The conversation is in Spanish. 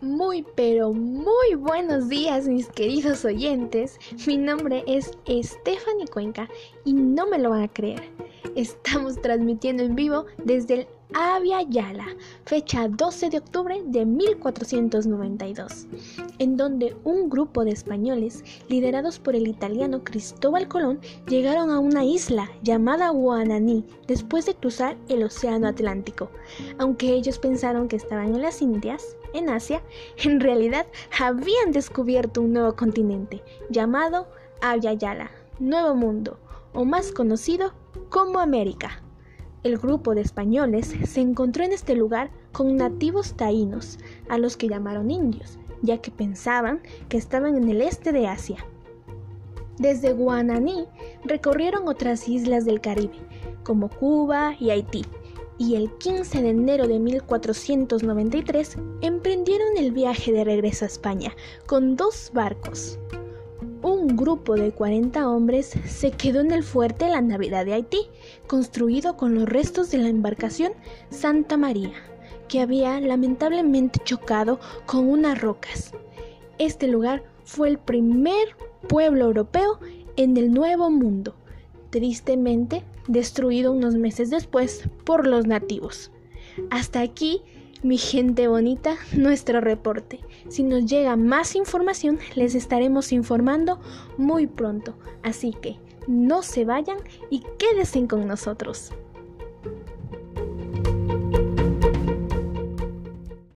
Muy, pero muy buenos días mis queridos oyentes. Mi nombre es Stephanie Cuenca y no me lo van a creer. Estamos transmitiendo en vivo desde el Avia Yala, fecha 12 de octubre de 1492, en donde un grupo de españoles, liderados por el italiano Cristóbal Colón, llegaron a una isla llamada Guananí después de cruzar el Océano Atlántico. Aunque ellos pensaron que estaban en las Indias, en Asia, en realidad habían descubierto un nuevo continente llamado Avia Yala, Nuevo Mundo, o más conocido como América. El grupo de españoles se encontró en este lugar con nativos taínos, a los que llamaron indios, ya que pensaban que estaban en el este de Asia. Desde Guananí recorrieron otras islas del Caribe, como Cuba y Haití, y el 15 de enero de 1493 emprendieron el viaje de regreso a España con dos barcos un grupo de 40 hombres se quedó en el fuerte La Navidad de Haití, construido con los restos de la embarcación Santa María, que había lamentablemente chocado con unas rocas. Este lugar fue el primer pueblo europeo en el Nuevo Mundo, tristemente destruido unos meses después por los nativos. Hasta aquí mi gente bonita, nuestro reporte. Si nos llega más información, les estaremos informando muy pronto. Así que no se vayan y quédense con nosotros.